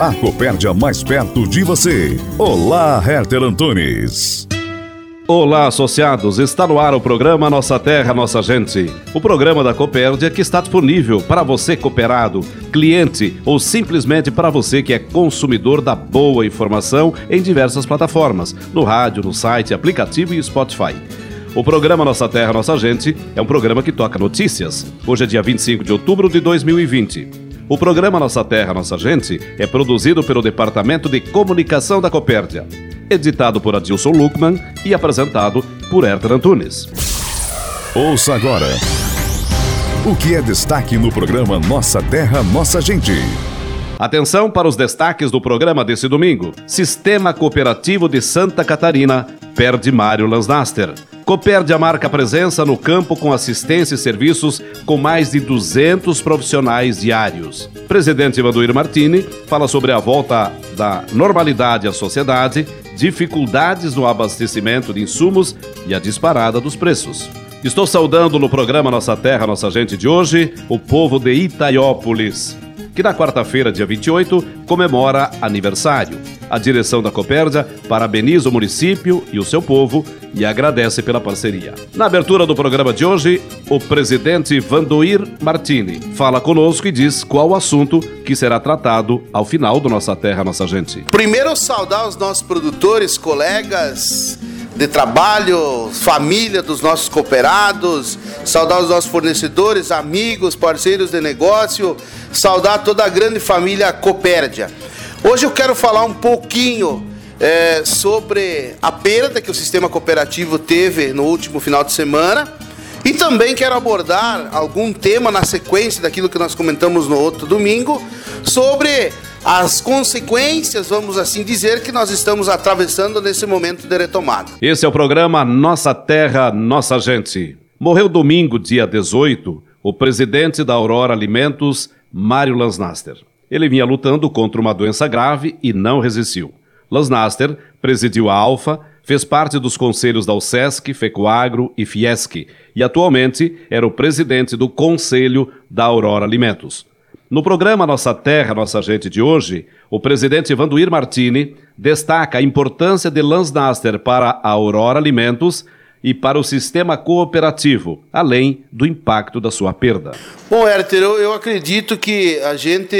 A Copérdia mais perto de você. Olá, Herter Antunes. Olá, associados! Está no ar o programa Nossa Terra, Nossa Gente. O programa da Copérdia que está disponível para você cooperado, cliente ou simplesmente para você que é consumidor da boa informação em diversas plataformas, no rádio, no site, aplicativo e Spotify. O programa Nossa Terra, Nossa Gente é um programa que toca notícias. Hoje é dia 25 de outubro de 2020. O programa Nossa Terra, Nossa Gente é produzido pelo Departamento de Comunicação da Copérdia editado por Adilson Luckman e apresentado por Herter Antunes. Ouça agora o que é destaque no programa Nossa Terra, Nossa Gente. Atenção para os destaques do programa desse domingo. Sistema Cooperativo de Santa Catarina perde Mário Copérdia marca presença no campo com assistência e serviços com mais de 200 profissionais diários. Presidente Vanduir Martini fala sobre a volta da normalidade à sociedade, dificuldades no abastecimento de insumos e a disparada dos preços. Estou saudando no programa Nossa Terra, Nossa Gente de hoje, o povo de Itaiópolis que na quarta-feira, dia 28, comemora aniversário. A direção da Copérdia parabeniza o município e o seu povo e agradece pela parceria. Na abertura do programa de hoje, o presidente Vandoir Martini fala conosco e diz qual o assunto que será tratado ao final do Nossa Terra, Nossa Gente. Primeiro, saudar os nossos produtores, colegas, de trabalho, família dos nossos cooperados, saudar os nossos fornecedores, amigos, parceiros de negócio, saudar toda a grande família Copérdia. Hoje eu quero falar um pouquinho é, sobre a perda que o sistema cooperativo teve no último final de semana. E também quero abordar algum tema na sequência daquilo que nós comentamos no outro domingo sobre as consequências, vamos assim dizer, que nós estamos atravessando nesse momento de retomada. Esse é o programa Nossa Terra, Nossa Gente. Morreu domingo, dia 18, o presidente da Aurora Alimentos, Mário Lansnaster. Ele vinha lutando contra uma doença grave e não resistiu. Lansnaster presidiu a Alfa, fez parte dos conselhos da USESC, FECOAGRO e FIESC e atualmente era o presidente do Conselho da Aurora Alimentos. No programa Nossa Terra, Nossa Gente de hoje, o presidente Vanduir Martini destaca a importância de Lansnaster para a Aurora Alimentos e para o sistema cooperativo, além do impacto da sua perda. Bom, Herter, eu, eu acredito que a gente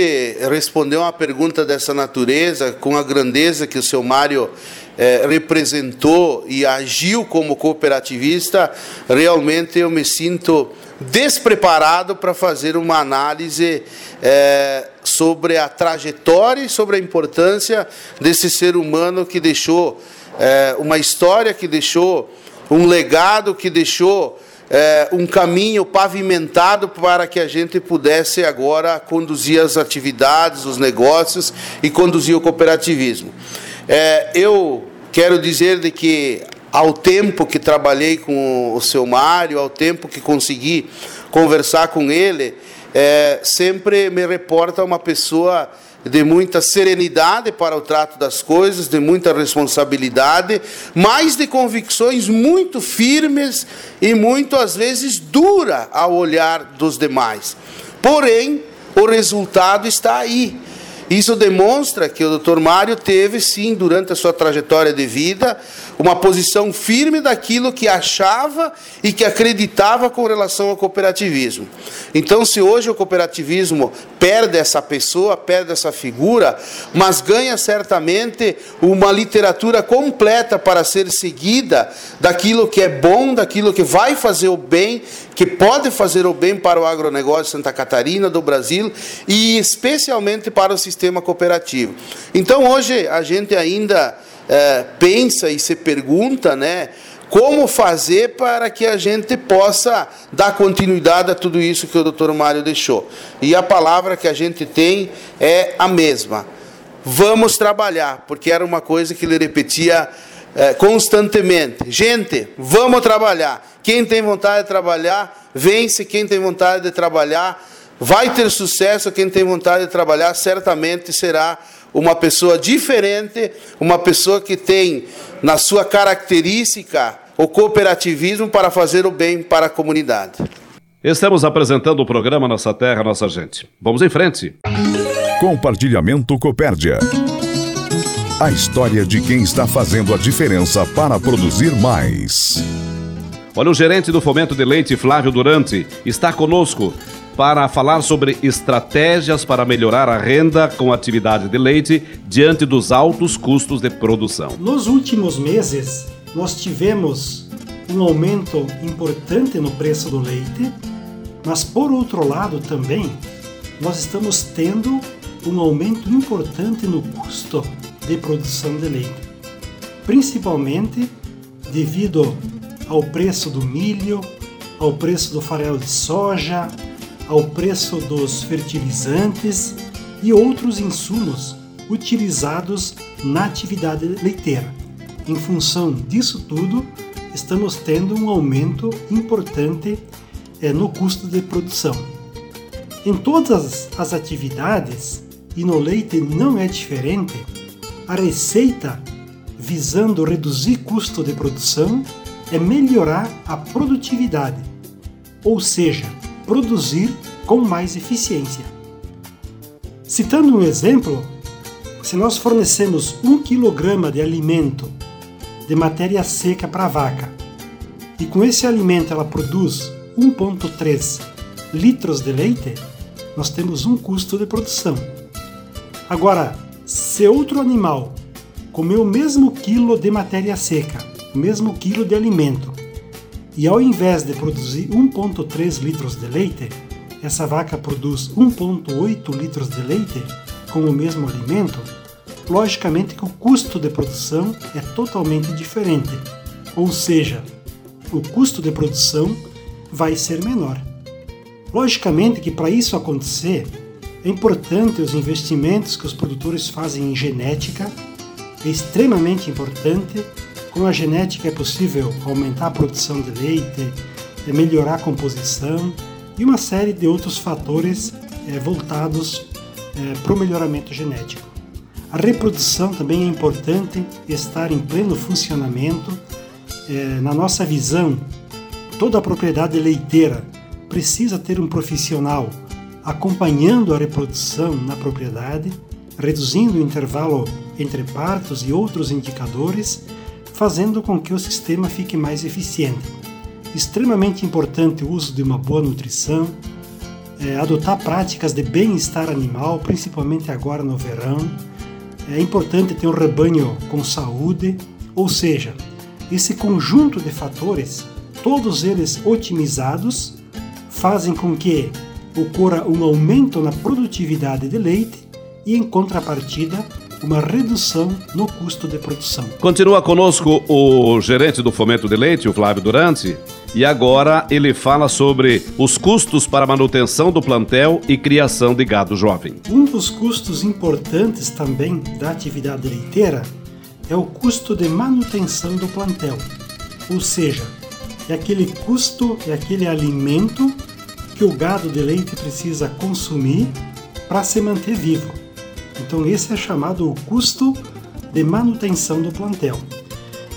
respondeu uma pergunta dessa natureza com a grandeza que o seu Mário eh, representou e agiu como cooperativista. Realmente eu me sinto despreparado para fazer uma análise é, sobre a trajetória e sobre a importância desse ser humano que deixou é, uma história, que deixou um legado, que deixou é, um caminho pavimentado para que a gente pudesse agora conduzir as atividades, os negócios e conduzir o cooperativismo. É, eu quero dizer de que ao tempo que trabalhei com o seu Mário, ao tempo que consegui conversar com ele, é, sempre me reporta uma pessoa de muita serenidade para o trato das coisas, de muita responsabilidade, mas de convicções muito firmes e muito às vezes dura ao olhar dos demais. Porém, o resultado está aí. Isso demonstra que o Dr. Mário teve, sim, durante a sua trajetória de vida, uma posição firme daquilo que achava e que acreditava com relação ao cooperativismo. Então, se hoje o cooperativismo perde essa pessoa, perde essa figura, mas ganha certamente uma literatura completa para ser seguida daquilo que é bom, daquilo que vai fazer o bem, que pode fazer o bem para o agronegócio de Santa Catarina, do Brasil e especialmente para o sistema cooperativo. Então, hoje a gente ainda é, pensa e se pergunta, né? Como fazer para que a gente possa dar continuidade a tudo isso que o doutor Mário deixou? E a palavra que a gente tem é a mesma. Vamos trabalhar, porque era uma coisa que ele repetia é, constantemente. Gente, vamos trabalhar. Quem tem vontade de trabalhar, vence. Quem tem vontade de trabalhar, vai ter sucesso. Quem tem vontade de trabalhar, certamente será uma pessoa diferente, uma pessoa que tem na sua característica o cooperativismo para fazer o bem para a comunidade. Estamos apresentando o programa Nossa Terra, Nossa Gente. Vamos em frente. Compartilhamento Copérdia. A história de quem está fazendo a diferença para produzir mais. Olha, o gerente do Fomento de Leite, Flávio Durante, está conosco para falar sobre estratégias para melhorar a renda com atividade de leite diante dos altos custos de produção. Nos últimos meses, nós tivemos um aumento importante no preço do leite, mas por outro lado também nós estamos tendo um aumento importante no custo de produção de leite, principalmente devido ao preço do milho, ao preço do farelo de soja, ao preço dos fertilizantes e outros insumos utilizados na atividade leiteira. Em função disso tudo, estamos tendo um aumento importante é, no custo de produção. Em todas as atividades, e no leite não é diferente, a receita visando reduzir custo de produção é melhorar a produtividade, ou seja, produzir com mais eficiência. Citando um exemplo, se nós fornecemos 1 kg de alimento de matéria seca para a vaca e com esse alimento ela produz 1,3 litros de leite, nós temos um custo de produção. Agora, se outro animal comer o mesmo quilo de matéria seca, o mesmo quilo de alimento, e ao invés de produzir 1,3 litros de leite, essa vaca produz 1,8 litros de leite com o mesmo alimento, logicamente que o custo de produção é totalmente diferente. Ou seja, o custo de produção vai ser menor. Logicamente que para isso acontecer, é importante os investimentos que os produtores fazem em genética, é extremamente importante com a genética é possível aumentar a produção de leite, é melhorar a composição e uma série de outros fatores é, voltados é, para o melhoramento genético. A reprodução também é importante estar em pleno funcionamento. É, na nossa visão, toda a propriedade leiteira precisa ter um profissional acompanhando a reprodução na propriedade, reduzindo o intervalo entre partos e outros indicadores fazendo com que o sistema fique mais eficiente. Extremamente importante o uso de uma boa nutrição, é, adotar práticas de bem-estar animal, principalmente agora no verão. É importante ter um rebanho com saúde, ou seja, esse conjunto de fatores, todos eles otimizados, fazem com que ocorra um aumento na produtividade de leite e, em contrapartida, uma redução no custo de produção. Continua conosco o gerente do Fomento de Leite, o Flávio Durante, e agora ele fala sobre os custos para manutenção do plantel e criação de gado jovem. Um dos custos importantes também da atividade leiteira é o custo de manutenção do plantel, ou seja, é aquele custo, é aquele alimento que o gado de leite precisa consumir para se manter vivo. Então esse é chamado o custo de manutenção do plantel.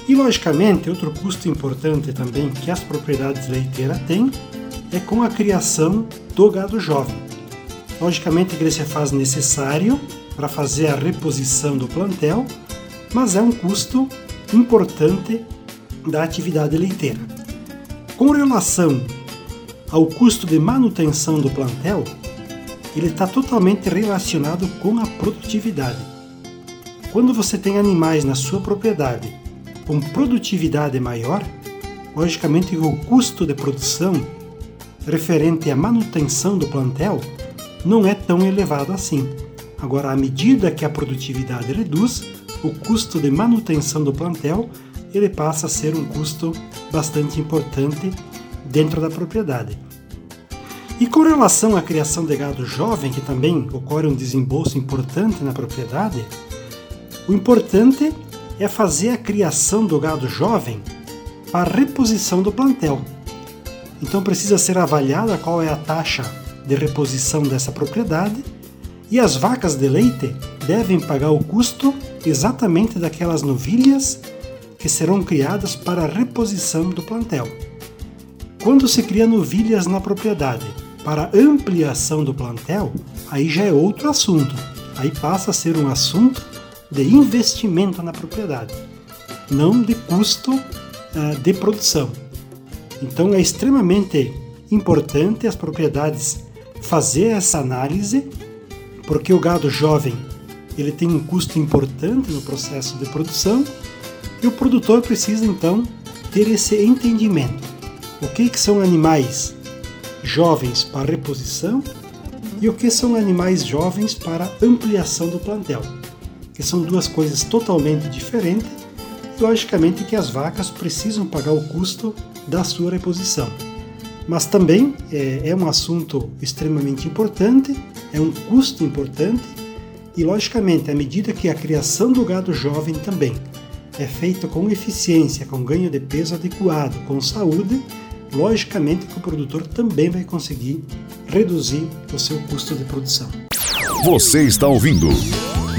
E logicamente, outro custo importante também que as propriedades leiteiras têm é com a criação do gado jovem. Logicamente que ele se faz necessário para fazer a reposição do plantel, mas é um custo importante da atividade leiteira. Com relação ao custo de manutenção do plantel, ele está totalmente relacionado com a produtividade. Quando você tem animais na sua propriedade com produtividade maior, logicamente o custo de produção referente à manutenção do plantel não é tão elevado assim. Agora, à medida que a produtividade reduz, o custo de manutenção do plantel ele passa a ser um custo bastante importante dentro da propriedade. E com relação à criação de gado jovem, que também ocorre um desembolso importante na propriedade, o importante é fazer a criação do gado jovem para reposição do plantel. Então precisa ser avaliada qual é a taxa de reposição dessa propriedade e as vacas de leite devem pagar o custo exatamente daquelas novilhas que serão criadas para reposição do plantel. Quando se cria novilhas na propriedade para ampliação do plantel, aí já é outro assunto. Aí passa a ser um assunto de investimento na propriedade, não de custo uh, de produção. Então é extremamente importante as propriedades fazer essa análise, porque o gado jovem ele tem um custo importante no processo de produção e o produtor precisa então ter esse entendimento. O que, que são animais jovens para reposição e o que são animais jovens para ampliação do plantel, que são duas coisas totalmente diferentes. E, logicamente que as vacas precisam pagar o custo da sua reposição. Mas também é, é um assunto extremamente importante, é um custo importante e, logicamente, à medida que a criação do gado jovem também é feita com eficiência, com ganho de peso adequado, com saúde, logicamente que o produtor também vai conseguir reduzir o seu custo de produção. Você está ouvindo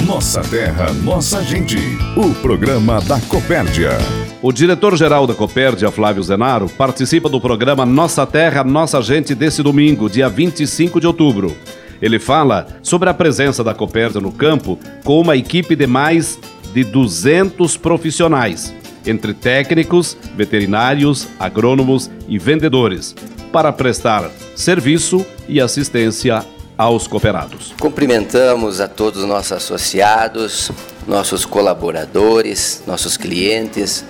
Nossa Terra, Nossa Gente, o programa da Copérdia. O diretor-geral da Copérdia, Flávio Zenaro, participa do programa Nossa Terra, Nossa Gente desse domingo, dia 25 de outubro. Ele fala sobre a presença da Copérdia no campo com uma equipe de mais de 200 profissionais, entre técnicos, veterinários, agrônomos e vendedores, para prestar serviço e assistência aos cooperados. Cumprimentamos a todos os nossos associados, nossos colaboradores, nossos clientes,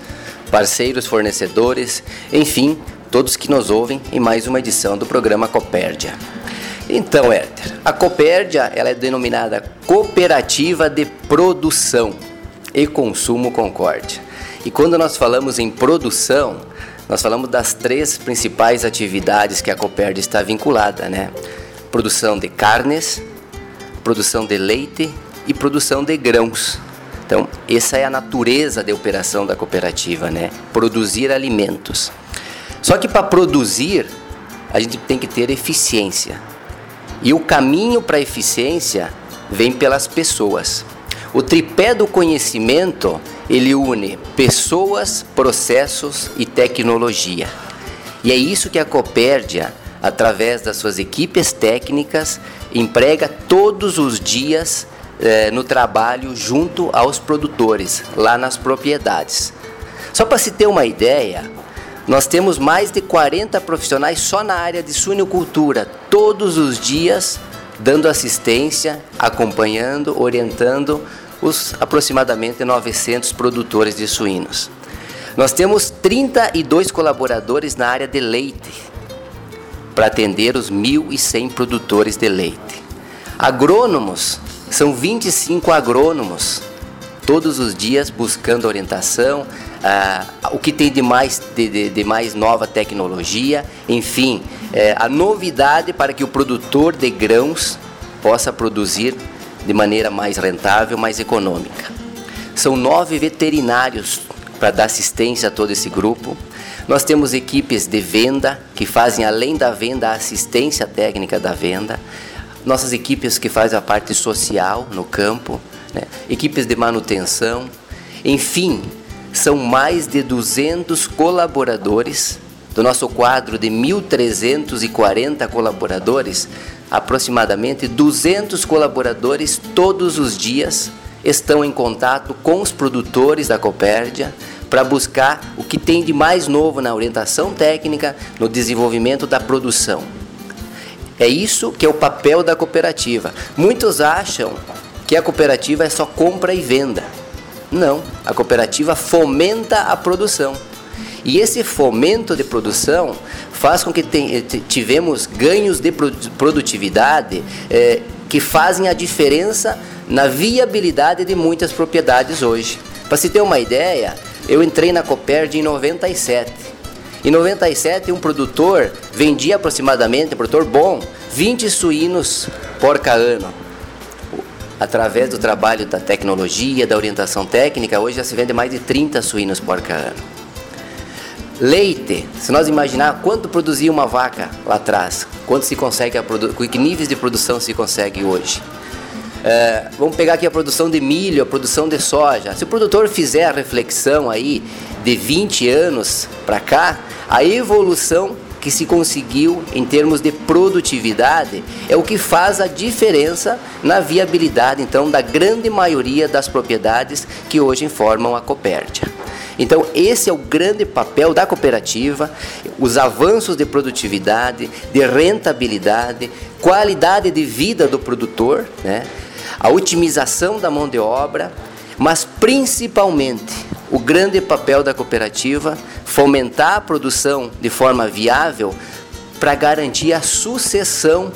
parceiros, fornecedores, enfim, todos que nos ouvem em mais uma edição do programa Copérdia. Então, Herter, a Copérdia ela é denominada Cooperativa de Produção e Consumo Concórdia. E quando nós falamos em produção, nós falamos das três principais atividades que a Copérdia está vinculada, né? Produção de carnes, produção de leite e produção de grãos. Então, essa é a natureza de operação da cooperativa, né? Produzir alimentos. Só que para produzir, a gente tem que ter eficiência. E o caminho para a eficiência vem pelas pessoas. O tripé do conhecimento, ele une pessoas, processos e tecnologia. E é isso que a Copérdia, através das suas equipes técnicas, emprega todos os dias eh, no trabalho junto aos produtores, lá nas propriedades. Só para se ter uma ideia, nós temos mais de 40 profissionais só na área de suinocultura, todos os dias dando assistência, acompanhando, orientando os aproximadamente 900 produtores de suínos. Nós temos 32 colaboradores na área de leite para atender os 1.100 produtores de leite. Agrônomos, são 25 agrônomos, todos os dias buscando orientação, ah, o que tem de mais, de, de, de mais nova tecnologia, enfim, é, a novidade para que o produtor de grãos possa produzir de maneira mais rentável, mais econômica. São nove veterinários para dar assistência a todo esse grupo. Nós temos equipes de venda que fazem, além da venda, a assistência técnica da venda. Nossas equipes que fazem a parte social no campo, né? equipes de manutenção. Enfim, são mais de 200 colaboradores do nosso quadro de 1.340 colaboradores aproximadamente 200 colaboradores todos os dias estão em contato com os produtores da Copérdia para buscar o que tem de mais novo na orientação técnica, no desenvolvimento da produção. É isso que é o papel da cooperativa. Muitos acham que a cooperativa é só compra e venda. Não, a cooperativa fomenta a produção. E esse fomento de produção faz com que tivemos ganhos de produtividade eh, que fazem a diferença na viabilidade de muitas propriedades hoje. Para se ter uma ideia, eu entrei na Coperd em 97. Em 97, um produtor vendia aproximadamente, um produtor bom, 20 suínos porca ano. Através do trabalho da tecnologia, da orientação técnica, hoje já se vende mais de 30 suínos porca ano. Leite, se nós imaginar quanto produzia uma vaca lá atrás, quanto se consegue, a que níveis de produção se consegue hoje. É, vamos pegar aqui a produção de milho, a produção de soja. Se o produtor fizer a reflexão aí de 20 anos para cá, a evolução que se conseguiu em termos de produtividade é o que faz a diferença na viabilidade então da grande maioria das propriedades que hoje formam a Copérdia. Então, esse é o grande papel da cooperativa: os avanços de produtividade, de rentabilidade, qualidade de vida do produtor, né? a otimização da mão de obra, mas principalmente o grande papel da cooperativa fomentar a produção de forma viável para garantir a sucessão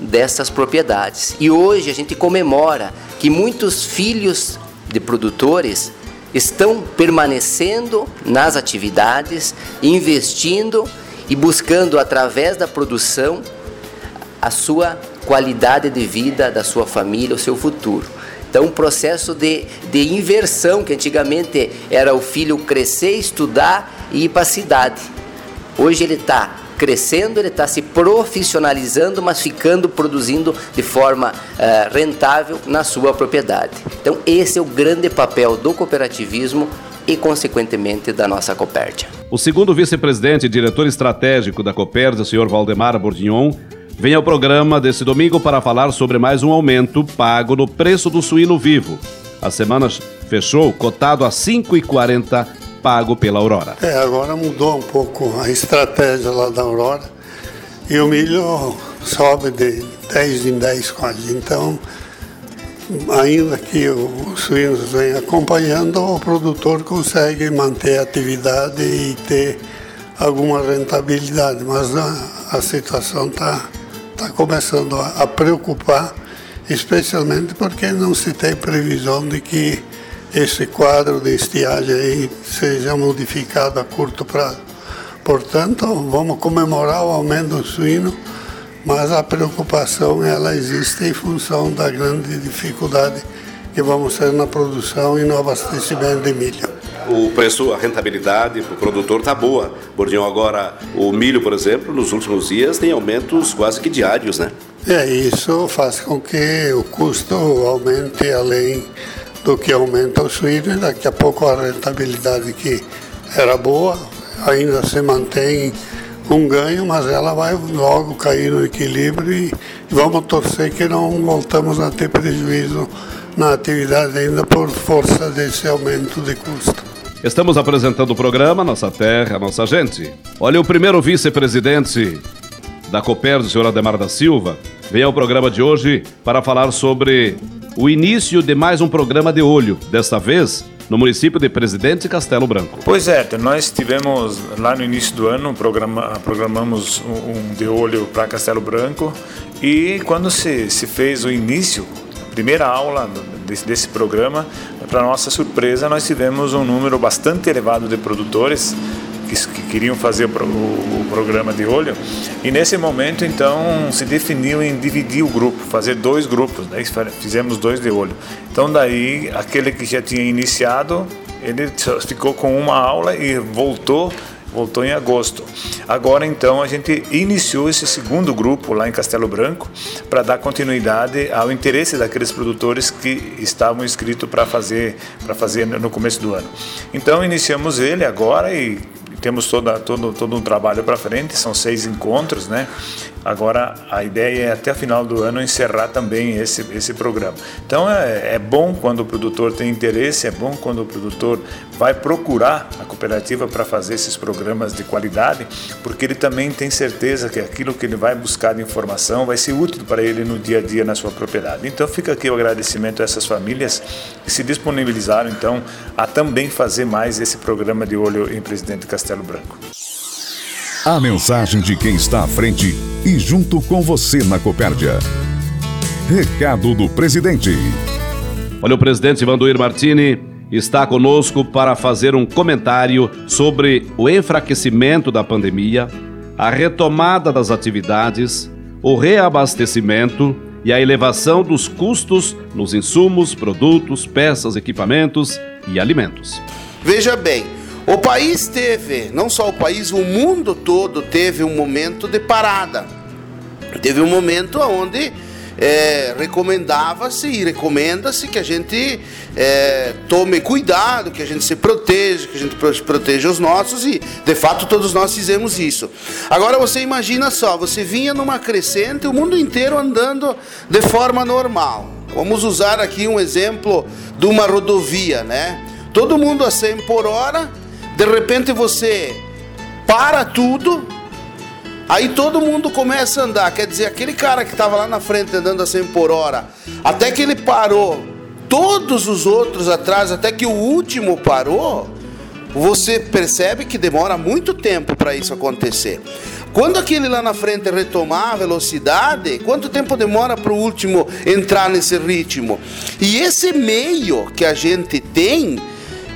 dessas propriedades. E hoje a gente comemora que muitos filhos de produtores estão permanecendo nas atividades, investindo e buscando através da produção a sua qualidade de vida da sua família, o seu futuro. Então, um processo de, de inversão, que antigamente era o filho crescer, estudar e ir para a cidade. Hoje ele está crescendo, ele está se profissionalizando, mas ficando produzindo de forma uh, rentável na sua propriedade. Então, esse é o grande papel do cooperativismo e, consequentemente, da nossa Copérdia. O segundo vice-presidente e diretor estratégico da Copérdia, o senhor Valdemar Bourdignon, vem ao programa desse domingo para falar sobre mais um aumento pago no preço do suíno vivo. A semana fechou cotado a R$ 5,40 pago pela Aurora. É, agora mudou um pouco a estratégia lá da Aurora e o milho sobe de 10 em 10 quase. Então, ainda que os suínos venham acompanhando, o produtor consegue manter a atividade e ter alguma rentabilidade, mas a, a situação está tá começando a, a preocupar, especialmente porque não se tem previsão de que esse quadro de estiagem aí seja modificado a curto prazo. Portanto, vamos comemorar o aumento do suíno, mas a preocupação ela existe em função da grande dificuldade que vamos ter na produção e no abastecimento de milho. O preço, a rentabilidade para o produtor está boa. Bordinho, agora o milho, por exemplo, nos últimos dias tem aumentos quase que diários, né? É, isso faz com que o custo aumente além do que aumenta o suíno e daqui a pouco a rentabilidade que era boa ainda se mantém um ganho, mas ela vai logo cair no equilíbrio e vamos torcer que não voltamos a ter prejuízo na atividade ainda por força desse aumento de custo. Estamos apresentando o programa Nossa Terra, Nossa Gente. Olha, o primeiro vice-presidente da Copérdia, o senhor Ademar da Silva, vem ao programa de hoje para falar sobre o início de mais um programa de olho, desta vez no município de Presidente Castelo Branco. Pois é, nós tivemos lá no início do ano, programa, programamos um, de olho para Castelo Branco e quando se, se fez o início, a primeira aula desse, desse programa, para nossa surpresa, nós tivemos um número bastante elevado de produtores que, que queriam fazer o, o, programa de olho. E nesse momento, então, se definiu em dividir o grupo, fazer dois grupos. Né? Fizemos dois de olho. Então, daí, aquele que já tinha iniciado, ele ficou com uma aula e voltou voltou em agosto. Agora então a gente iniciou esse segundo grupo lá em Castelo Branco para dar continuidade ao interesse daqueles produtores que estavam inscritos para fazer para fazer no começo do ano. Então iniciamos ele agora e temos toda, todo, todo um trabalho para frente, são seis encontros, né? Agora, a ideia é até o final do ano encerrar também esse, esse programa. Então, é, é bom quando o produtor tem interesse, é bom quando o produtor vai procurar a cooperativa para fazer esses programas de qualidade, porque ele também tem certeza que aquilo que ele vai buscar de informação vai ser útil para ele no dia a dia na sua propriedade. Então, fica aqui o agradecimento a essas famílias que se disponibilizaram, então, a também fazer mais esse programa de olho em Presidente Castelo Branco. A mensagem de quem está à frente e junto com você na Copérdia. Recado do presidente. Olha, o presidente Vandoir Martini está conosco para fazer um comentário sobre o enfraquecimento da pandemia, a retomada das atividades, o reabastecimento e a elevação dos custos nos insumos, produtos, peças, equipamentos e alimentos. Veja bem, o país teve, não só o país, o mundo todo teve um momento de parada. Teve um momento onde é, recomendava-se e recomenda-se que a gente é, tome cuidado, que a gente se proteja, que a gente proteja os nossos e, de fato, todos nós fizemos isso. Agora você imagina só, você vinha numa crescente, o mundo inteiro andando de forma normal. Vamos usar aqui um exemplo de uma rodovia, né? Todo mundo a 100 por hora de repente você para tudo, aí todo mundo começa a andar. Quer dizer, aquele cara que estava lá na frente andando a 100 por hora, até que ele parou, todos os outros atrás, até que o último parou, você percebe que demora muito tempo para isso acontecer. Quando aquele lá na frente retomar a velocidade, quanto tempo demora para o último entrar nesse ritmo? E esse meio que a gente tem,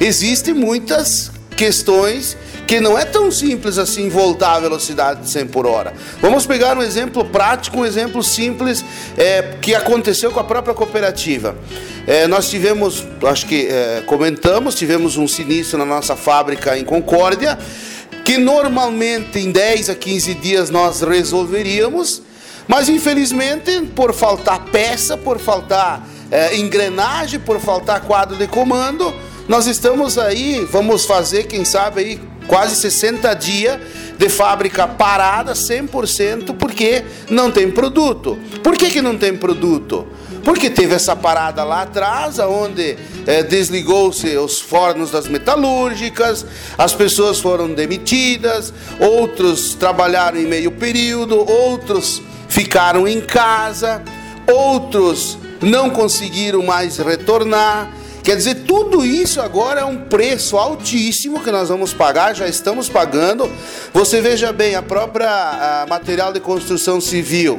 existem muitas questões que não é tão simples assim voltar à velocidade de 100 por hora. Vamos pegar um exemplo prático, um exemplo simples é, que aconteceu com a própria cooperativa. É, nós tivemos, acho que é, comentamos, tivemos um sinistro na nossa fábrica em Concórdia, que normalmente em 10 a 15 dias nós resolveríamos, mas infelizmente por faltar peça, por faltar é, engrenagem, por faltar quadro de comando, nós estamos aí, vamos fazer, quem sabe aí, quase 60 dias de fábrica parada 100% porque não tem produto. Por que, que não tem produto? Porque teve essa parada lá atrás, onde é, desligou-se os fornos das metalúrgicas, as pessoas foram demitidas, outros trabalharam em meio período, outros ficaram em casa, outros não conseguiram mais retornar. Quer dizer, tudo isso agora é um preço altíssimo que nós vamos pagar, já estamos pagando. Você veja bem, a própria a material de construção civil.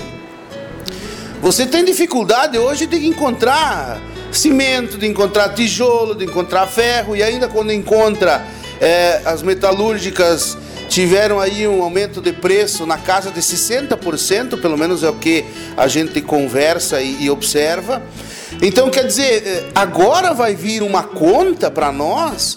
Você tem dificuldade hoje de encontrar cimento, de encontrar tijolo, de encontrar ferro, e ainda quando encontra é, as metalúrgicas tiveram aí um aumento de preço na casa de 60%, pelo menos é o que a gente conversa e, e observa. Então, quer dizer, eh, agora vai vir uma conta para nós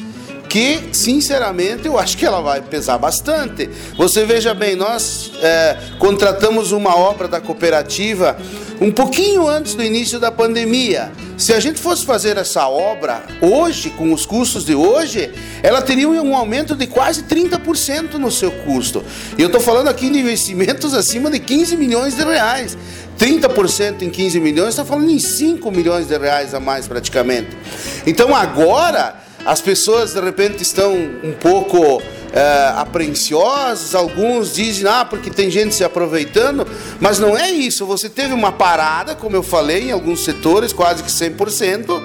que, sinceramente, eu acho que ela vai pesar bastante. Você veja bem, nós é, contratamos uma obra da cooperativa um pouquinho antes do início da pandemia. Se a gente fosse fazer essa obra hoje, com os custos de hoje, ela teria um aumento de quase 30% no seu custo. E eu estou falando aqui de investimentos acima de 15 milhões de reais. 30% em 15 milhões, está falando em 5 milhões de reais a mais praticamente. Então agora as pessoas de repente estão um pouco é, apreensivosas, alguns dizem, ah, porque tem gente se aproveitando, mas não é isso. Você teve uma parada, como eu falei, em alguns setores, quase que 100%.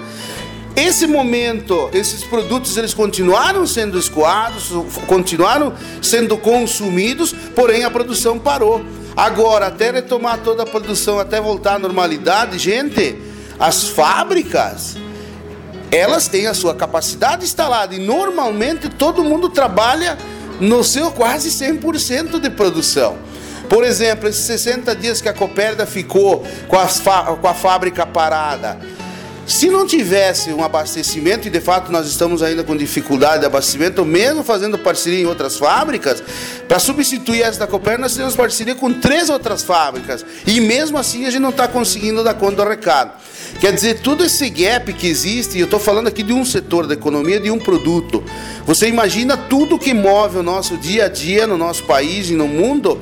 Esse momento, esses produtos eles continuaram sendo escoados, continuaram sendo consumidos, porém a produção parou. Agora, até retomar toda a produção, até voltar à normalidade, gente, as fábricas, elas têm a sua capacidade instalada e normalmente todo mundo trabalha no seu quase 100% de produção. Por exemplo, esses 60 dias que a Coperda ficou com, com a fábrica parada, se não tivesse um abastecimento, e de fato nós estamos ainda com dificuldade de abastecimento, mesmo fazendo parceria em outras fábricas, para substituir essa da Copérnico, nós temos parceria com três outras fábricas. E mesmo assim a gente não está conseguindo dar conta do recado. Quer dizer, todo esse gap que existe, eu estou falando aqui de um setor da economia, de um produto. Você imagina tudo que move o nosso dia a dia no nosso país e no mundo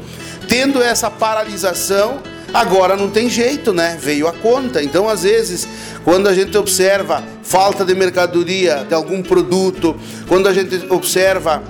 tendo essa paralisação, agora não tem jeito, né? Veio a conta. Então, às vezes, quando a gente observa falta de mercadoria de algum produto, quando a gente observa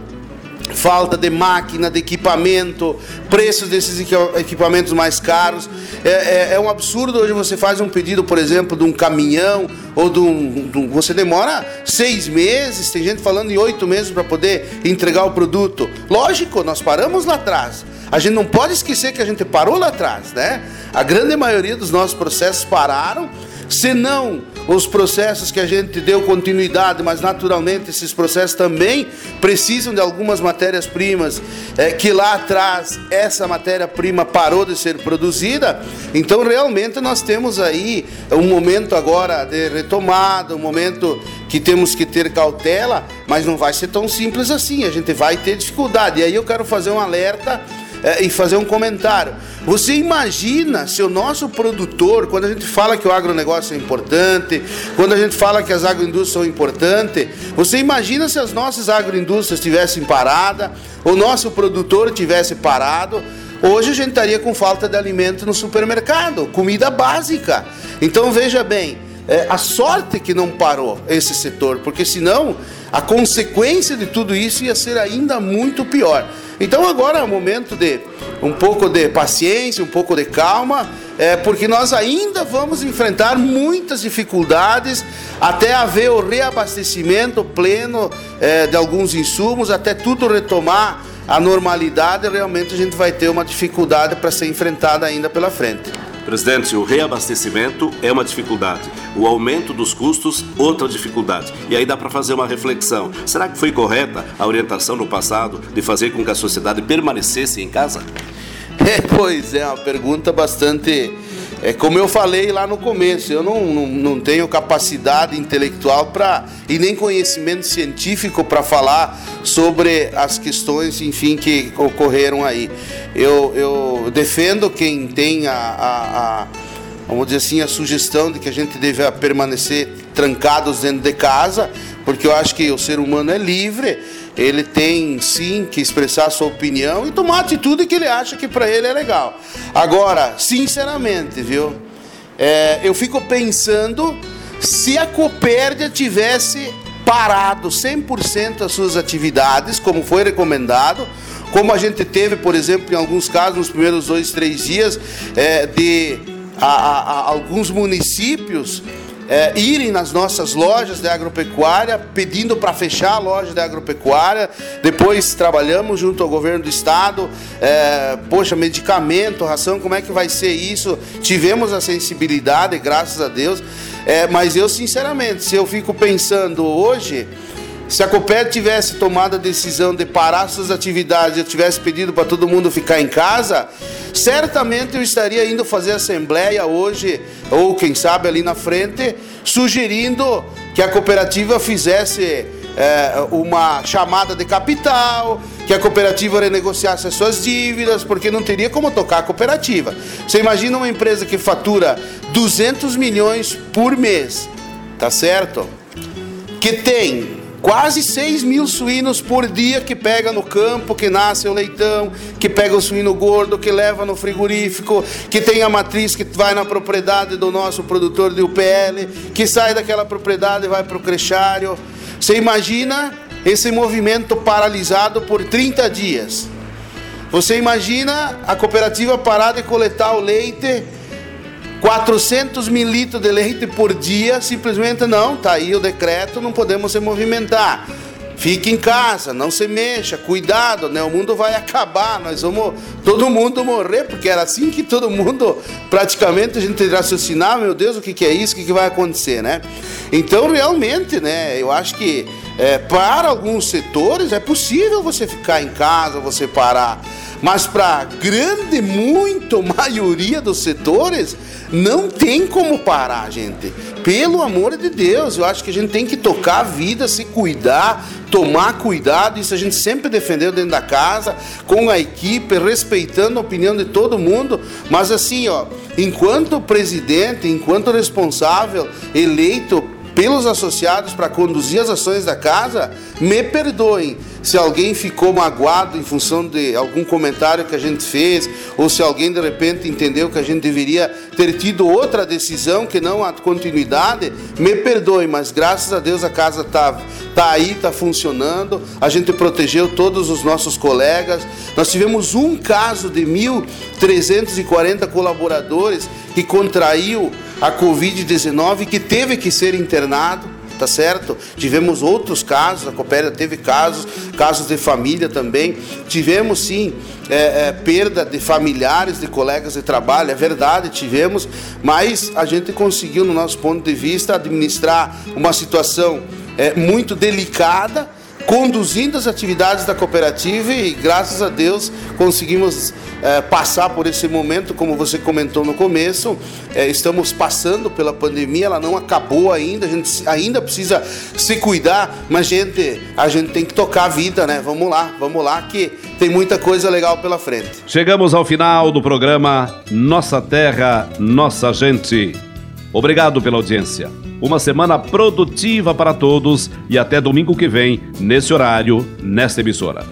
falta de máquina, de equipamento, preços desses equipamentos mais caros. É, é, é, um absurdo hoje você faz um pedido, por exemplo, de um caminhão ou de um, de um você demora seis meses, tem gente falando em oito meses para poder entregar o produto. Lógico, nós paramos lá atrás. A gente não pode esquecer que a gente parou lá atrás, né? A grande maioria dos nossos processos pararam se não os processos que a gente deu continuidade, mas naturalmente esses processos também precisam de algumas matérias-primas é, que lá atrás essa matéria-prima parou de ser produzida. Então realmente nós temos aí um momento agora de retomada, um momento que temos que ter cautela, mas não vai ser tão simples assim. A gente vai ter dificuldade. E aí eu quero fazer um alerta é, e fazer um comentário. Você imagina se o nosso produtor, quando a gente fala que o agronegócio é importante, quando a gente fala que as agroindústrias são importantes, você imagina se as nossas agroindústrias tivessem parada, o nosso produtor tivesse parado, hoje a gente estaria com falta de alimento no supermercado, comida básica. Então veja bem, é, a sorte que não parou esse setor, porque senão a consequência de tudo isso ia ser ainda muito pior. Então agora é o momento de um pouco de paciência, um pouco de calma, é, porque nós ainda vamos enfrentar muitas dificuldades até haver o reabastecimento pleno é, de alguns insumos, até tudo retomar a normalidade, realmente a gente vai ter uma dificuldade para ser enfrentada ainda pela frente. Presidente, o reabastecimento é uma dificuldade, o aumento dos custos, outra dificuldade. E aí dá para fazer uma reflexão. Será que foi correta a orientação no passado de fazer com que a sociedade permanecesse em casa? É, pois é, uma pergunta bastante. É como eu falei lá no começo, eu não, não, não tenho capacidade intelectual para e nem conhecimento científico para falar sobre as questões, enfim, que ocorreram aí. Eu, eu defendo quem tem a, a, a vamos dizer assim, a sugestão de que a gente deve permanecer trancados dentro de casa, porque eu acho que o ser humano é livre ele tem sim que expressar a sua opinião e tomar a atitude que ele acha que para ele é legal. Agora, sinceramente, viu? É, eu fico pensando se a Copérdia tivesse parado 100% as suas atividades, como foi recomendado, como a gente teve, por exemplo, em alguns casos, nos primeiros dois, três dias, é, de a, a, a, alguns municípios é, irem nas nossas lojas de agropecuária pedindo para fechar a loja de agropecuária. Depois trabalhamos junto ao governo do estado. É, poxa, medicamento, ração, como é que vai ser isso? Tivemos a sensibilidade, graças a Deus. É, mas eu, sinceramente, se eu fico pensando hoje. Se a Copet tivesse tomado a decisão de parar suas atividades, eu tivesse pedido para todo mundo ficar em casa, certamente eu estaria indo fazer assembleia hoje, ou quem sabe ali na frente, sugerindo que a cooperativa fizesse é, uma chamada de capital, que a cooperativa renegociasse as suas dívidas, porque não teria como tocar a cooperativa. Você imagina uma empresa que fatura 200 milhões por mês, tá certo? Que tem Quase 6 mil suínos por dia que pega no campo, que nasce o leitão, que pega o suíno gordo, que leva no frigorífico, que tem a matriz que vai na propriedade do nosso produtor de UPL, que sai daquela propriedade e vai para o crechário. Você imagina esse movimento paralisado por 30 dias. Você imagina a cooperativa parar de coletar o leite 400 mil litros de leite por dia, simplesmente não, está aí o decreto, não podemos se movimentar. Fique em casa, não se mexa, cuidado, né? O mundo vai acabar, nós vamos todo mundo morrer, porque era assim que todo mundo, praticamente, a gente raciocinava, meu Deus, o que, que é isso, o que, que vai acontecer, né? Então, realmente, né, eu acho que é, para alguns setores é possível você ficar em casa, você parar. Mas para a grande, muito maioria dos setores, não tem como parar, gente. Pelo amor de Deus, eu acho que a gente tem que tocar a vida, se cuidar, tomar cuidado. Isso a gente sempre defendeu dentro da casa, com a equipe, respeitando a opinião de todo mundo. Mas assim, ó, enquanto presidente, enquanto responsável eleito pelos associados para conduzir as ações da casa, me perdoem se alguém ficou magoado em função de algum comentário que a gente fez, ou se alguém de repente entendeu que a gente deveria ter tido outra decisão que não a continuidade, me perdoe, mas graças a Deus a casa está tá aí, está funcionando, a gente protegeu todos os nossos colegas. Nós tivemos um caso de 1.340 colaboradores que contraiu a Covid-19 que teve que ser internado, tá certo? Tivemos outros casos, a Copéria teve casos, casos de família também. Tivemos sim é, é, perda de familiares, de colegas de trabalho, é verdade, tivemos, mas a gente conseguiu, no nosso ponto de vista, administrar uma situação é, muito delicada conduzindo as atividades da cooperativa e graças a Deus conseguimos é, passar por esse momento, como você comentou no começo. É, estamos passando pela pandemia, ela não acabou ainda, a gente ainda precisa se cuidar, mas gente, a gente tem que tocar a vida, né? Vamos lá, vamos lá que tem muita coisa legal pela frente. Chegamos ao final do programa Nossa Terra, Nossa Gente. Obrigado pela audiência. Uma semana produtiva para todos e até domingo que vem, nesse horário, nesta emissora.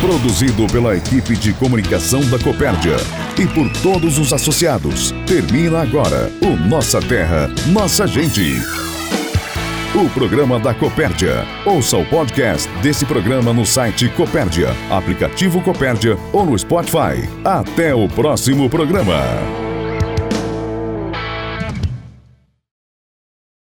Produzido pela equipe de comunicação da Copérdia e por todos os associados. Termina agora o Nossa Terra, Nossa Gente. O programa da Copérdia. Ouça o podcast desse programa no site Copérdia, aplicativo Copérdia ou no Spotify. Até o próximo programa.